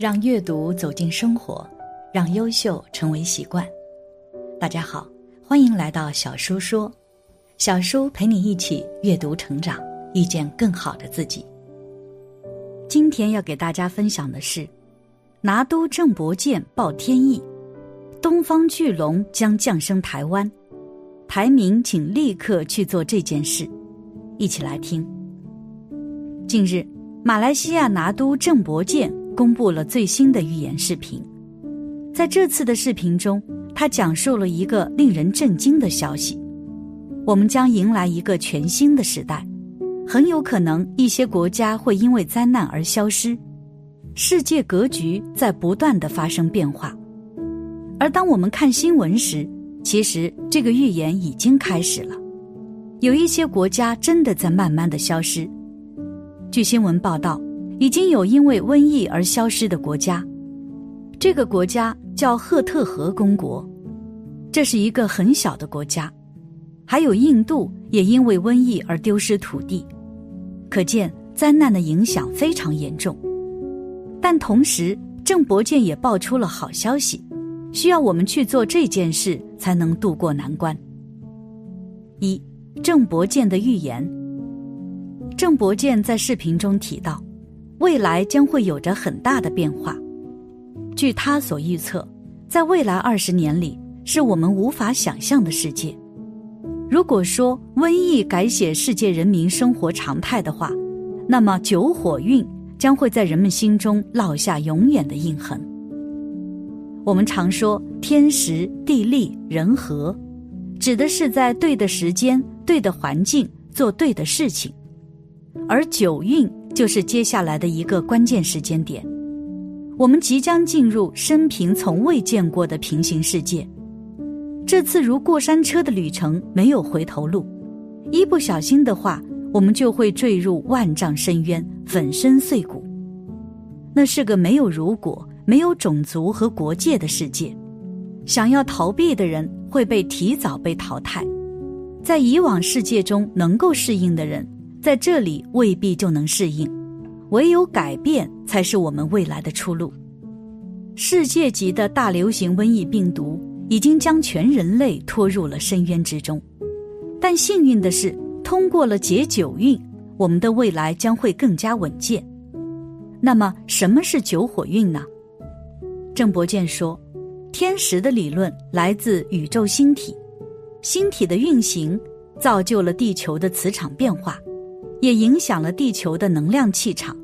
让阅读走进生活，让优秀成为习惯。大家好，欢迎来到小叔说，小叔陪你一起阅读成长，遇见更好的自己。今天要给大家分享的是，拿督郑伯健报天意，东方巨龙将降生台湾，台民请立刻去做这件事。一起来听。近日，马来西亚拿督郑伯健。公布了最新的预言视频，在这次的视频中，他讲述了一个令人震惊的消息：我们将迎来一个全新的时代，很有可能一些国家会因为灾难而消失，世界格局在不断的发生变化。而当我们看新闻时，其实这个预言已经开始了，有一些国家真的在慢慢的消失。据新闻报道。已经有因为瘟疫而消失的国家，这个国家叫赫特河公国，这是一个很小的国家。还有印度也因为瘟疫而丢失土地，可见灾难的影响非常严重。但同时，郑伯健也爆出了好消息，需要我们去做这件事才能渡过难关。一，郑伯健的预言。郑伯健在视频中提到。未来将会有着很大的变化。据他所预测，在未来二十年里，是我们无法想象的世界。如果说瘟疫改写世界人民生活常态的话，那么九火运将会在人们心中烙下永远的印痕。我们常说天时地利人和，指的是在对的时间、对的环境做对的事情，而九运。就是接下来的一个关键时间点，我们即将进入生平从未见过的平行世界。这次如过山车的旅程没有回头路，一不小心的话，我们就会坠入万丈深渊，粉身碎骨。那是个没有如果、没有种族和国界的世界，想要逃避的人会被提早被淘汰，在以往世界中能够适应的人。在这里未必就能适应，唯有改变才是我们未来的出路。世界级的大流行瘟疫病毒已经将全人类拖入了深渊之中，但幸运的是，通过了解九运，我们的未来将会更加稳健。那么，什么是九火运呢？郑伯健说，天时的理论来自宇宙星体，星体的运行造就了地球的磁场变化。也影响了地球的能量气场，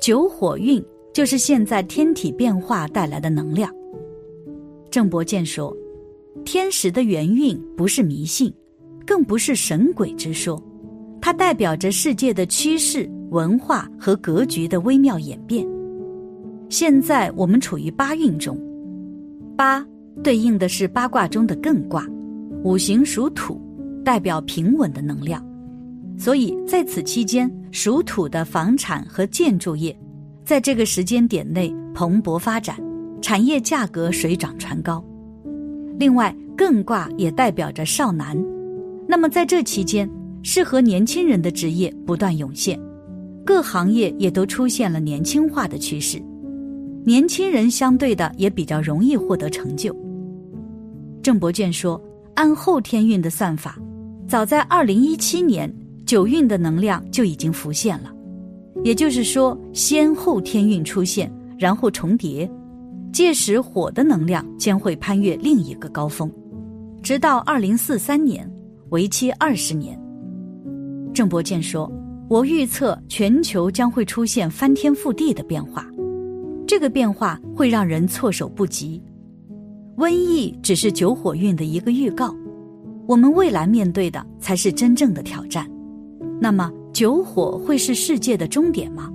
九火运就是现在天体变化带来的能量。郑伯健说：“天时的元运不是迷信，更不是神鬼之说，它代表着世界的趋势、文化和格局的微妙演变。现在我们处于八运中，八对应的是八卦中的艮卦，五行属土，代表平稳的能量。”所以，在此期间，属土的房产和建筑业，在这个时间点内蓬勃发展，产业价格水涨船高。另外，艮卦也代表着少男，那么在这期间，适合年轻人的职业不断涌现，各行业也都出现了年轻化的趋势，年轻人相对的也比较容易获得成就。郑伯健说，按后天运的算法，早在二零一七年。九运的能量就已经浮现了，也就是说，先后天运出现，然后重叠，届时火的能量将会攀越另一个高峰，直到二零四三年，为期二十年。郑伯健说：“我预测全球将会出现翻天覆地的变化，这个变化会让人措手不及。瘟疫只是九火运的一个预告，我们未来面对的才是真正的挑战。那么，九火会是世界的终点吗？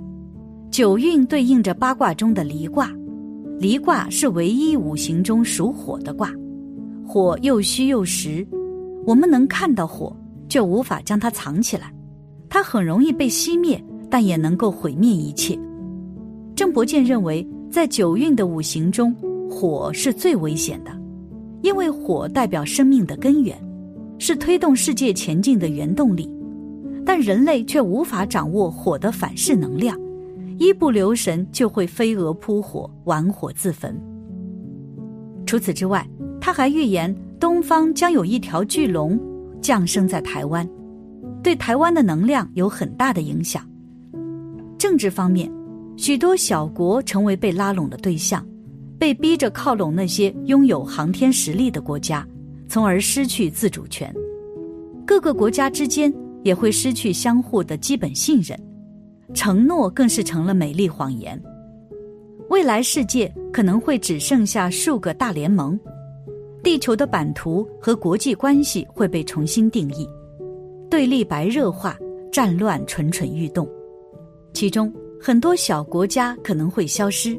九运对应着八卦中的离卦，离卦是唯一五行中属火的卦，火又虚又实，我们能看到火，却无法将它藏起来，它很容易被熄灭，但也能够毁灭一切。郑伯健认为，在九运的五行中，火是最危险的，因为火代表生命的根源，是推动世界前进的原动力，但人类却无法掌握火的反噬能量。一不留神就会飞蛾扑火，玩火自焚。除此之外，他还预言东方将有一条巨龙降生在台湾，对台湾的能量有很大的影响。政治方面，许多小国成为被拉拢的对象，被逼着靠拢那些拥有航天实力的国家，从而失去自主权。各个国家之间也会失去相互的基本信任。承诺更是成了美丽谎言。未来世界可能会只剩下数个大联盟，地球的版图和国际关系会被重新定义，对立白热化，战乱蠢蠢欲动，其中很多小国家可能会消失，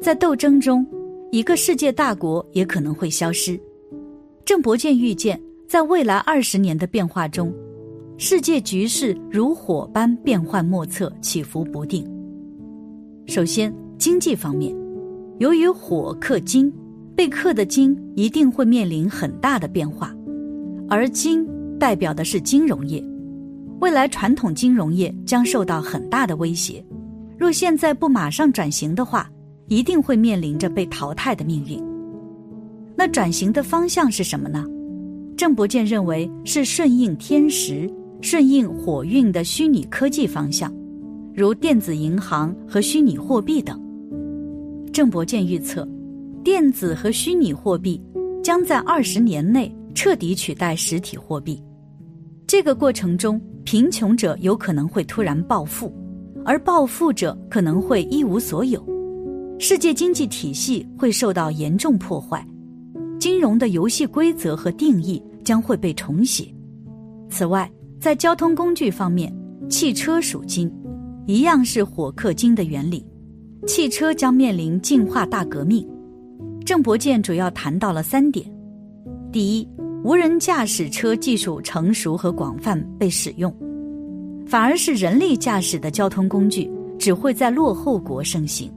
在斗争中，一个世界大国也可能会消失。郑伯健预见，在未来二十年的变化中。世界局势如火般变幻莫测，起伏不定。首先，经济方面，由于火克金，被克的金一定会面临很大的变化，而金代表的是金融业，未来传统金融业将受到很大的威胁。若现在不马上转型的话，一定会面临着被淘汰的命运。那转型的方向是什么呢？郑伯健认为是顺应天时。顺应火运的虚拟科技方向，如电子银行和虚拟货币等。郑伯健预测，电子和虚拟货币将在二十年内彻底取代实体货币。这个过程中，贫穷者有可能会突然暴富，而暴富者可能会一无所有。世界经济体系会受到严重破坏，金融的游戏规则和定义将会被重写。此外，在交通工具方面，汽车属金，一样是火克金的原理。汽车将面临进化大革命。郑伯健主要谈到了三点：第一，无人驾驶车技术成熟和广泛被使用，反而是人力驾驶的交通工具只会在落后国盛行；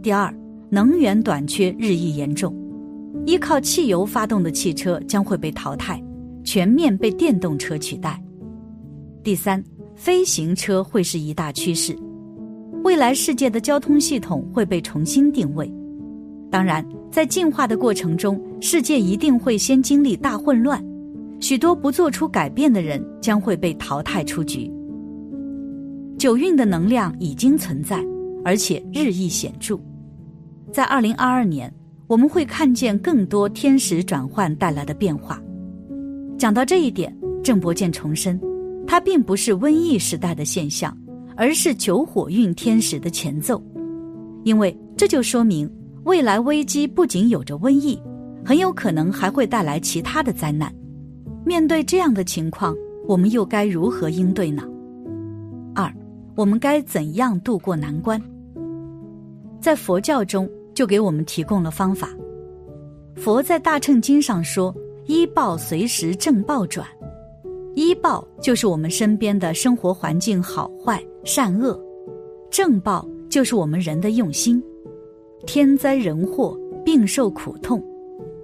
第二，能源短缺日益严重，依靠汽油发动的汽车将会被淘汰，全面被电动车取代。第三，飞行车会是一大趋势，未来世界的交通系统会被重新定位。当然，在进化的过程中，世界一定会先经历大混乱，许多不做出改变的人将会被淘汰出局。九运的能量已经存在，而且日益显著。在二零二二年，我们会看见更多天时转换带来的变化。讲到这一点，郑伯健重申。它并不是瘟疫时代的现象，而是九火运天时的前奏，因为这就说明未来危机不仅有着瘟疫，很有可能还会带来其他的灾难。面对这样的情况，我们又该如何应对呢？二，我们该怎样度过难关？在佛教中就给我们提供了方法。佛在大乘经上说：“医报随时正报转。”医报就是我们身边的生活环境好坏善恶，正报就是我们人的用心。天灾人祸、病受苦痛，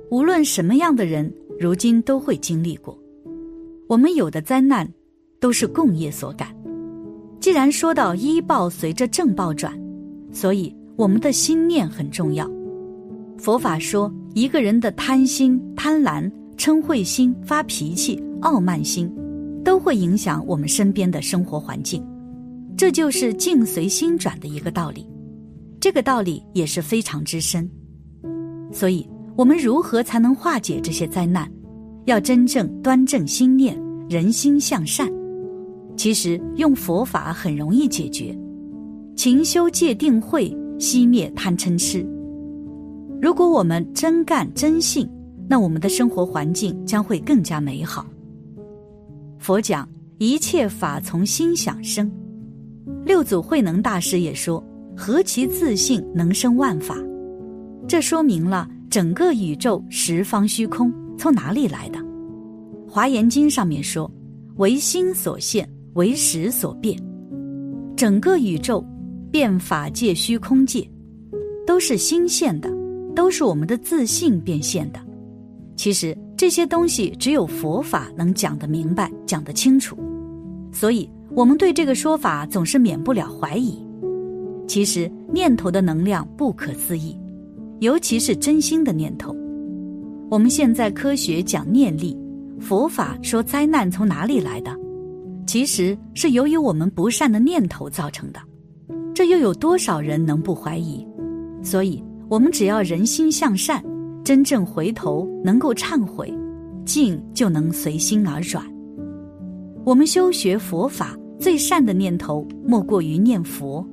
无论什么样的人，如今都会经历过。我们有的灾难，都是共业所感。既然说到医报随着正报转，所以我们的心念很重要。佛法说，一个人的贪心、贪婪、嗔恚心、发脾气、傲慢心。都会影响我们身边的生活环境，这就是境随心转的一个道理。这个道理也是非常之深。所以，我们如何才能化解这些灾难？要真正端正心念，人心向善。其实用佛法很容易解决。勤修戒定慧，熄灭贪嗔痴。如果我们真干真信，那我们的生活环境将会更加美好。佛讲一切法从心想生，六祖慧能大师也说：“何其自信能生万法。”这说明了整个宇宙十方虚空从哪里来的？《华严经》上面说：“唯心所现，唯识所变。”整个宇宙，变法界、虚空界，都是心现的，都是我们的自信变现的。其实这些东西只有佛法能讲得明白、讲得清楚，所以我们对这个说法总是免不了怀疑。其实念头的能量不可思议。尤其是真心的念头。我们现在科学讲念力，佛法说灾难从哪里来的，其实是由于我们不善的念头造成的。这又有多少人能不怀疑？所以，我们只要人心向善，真正回头，能够忏悔，静就能随心而转。我们修学佛法最善的念头，莫过于念佛。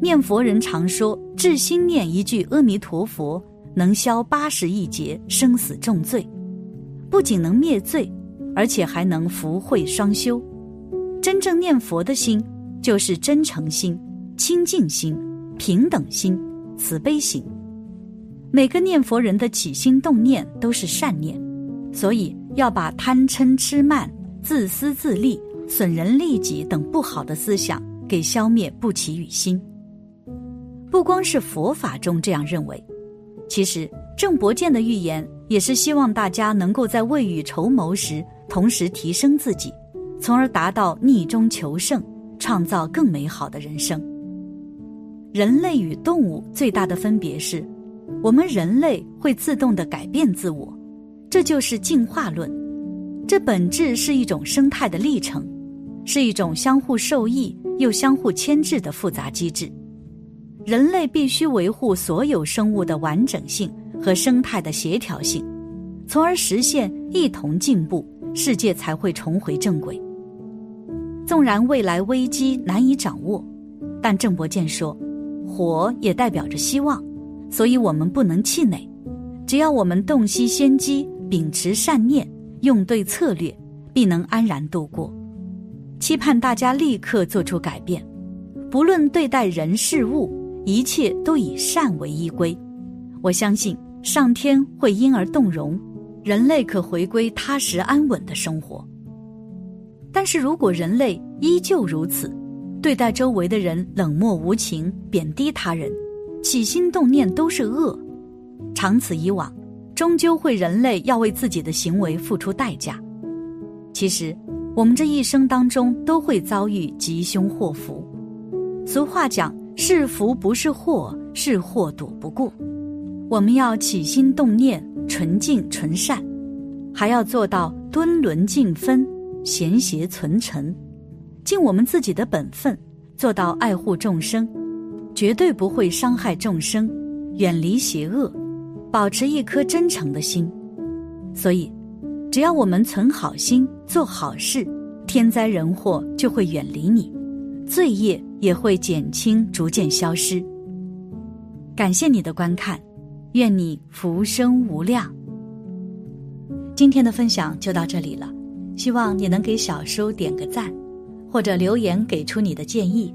念佛人常说，至心念一句阿弥陀佛，能消八十亿劫生死重罪，不仅能灭罪，而且还能福慧双修。真正念佛的心，就是真诚心、清净心、平等心、慈悲心。每个念佛人的起心动念都是善念，所以要把贪嗔痴慢、自私自利、损人利己等不好的思想给消灭不起于心。不光是佛法中这样认为，其实郑伯健的预言也是希望大家能够在未雨绸缪时，同时提升自己，从而达到逆中求胜，创造更美好的人生。人类与动物最大的分别是，我们人类会自动的改变自我，这就是进化论。这本质是一种生态的历程，是一种相互受益又相互牵制的复杂机制。人类必须维护所有生物的完整性和生态的协调性，从而实现一同进步，世界才会重回正轨。纵然未来危机难以掌握，但郑伯健说，火也代表着希望，所以我们不能气馁。只要我们洞悉先机，秉持善念，用对策略，必能安然度过。期盼大家立刻做出改变，不论对待人事物。一切都以善为依归，我相信上天会因而动容，人类可回归踏实安稳的生活。但是如果人类依旧如此，对待周围的人冷漠无情、贬低他人，起心动念都是恶，长此以往，终究会人类要为自己的行为付出代价。其实，我们这一生当中都会遭遇吉凶祸福。俗话讲。是福不是祸，是祸躲不过。我们要起心动念纯净纯善，还要做到敦伦尽分、贤邪存诚，尽我们自己的本分，做到爱护众生，绝对不会伤害众生，远离邪恶，保持一颗真诚的心。所以，只要我们存好心、做好事，天灾人祸就会远离你，罪业。也会减轻，逐渐消失。感谢你的观看，愿你福生无量。今天的分享就到这里了，希望你能给小叔点个赞，或者留言给出你的建议。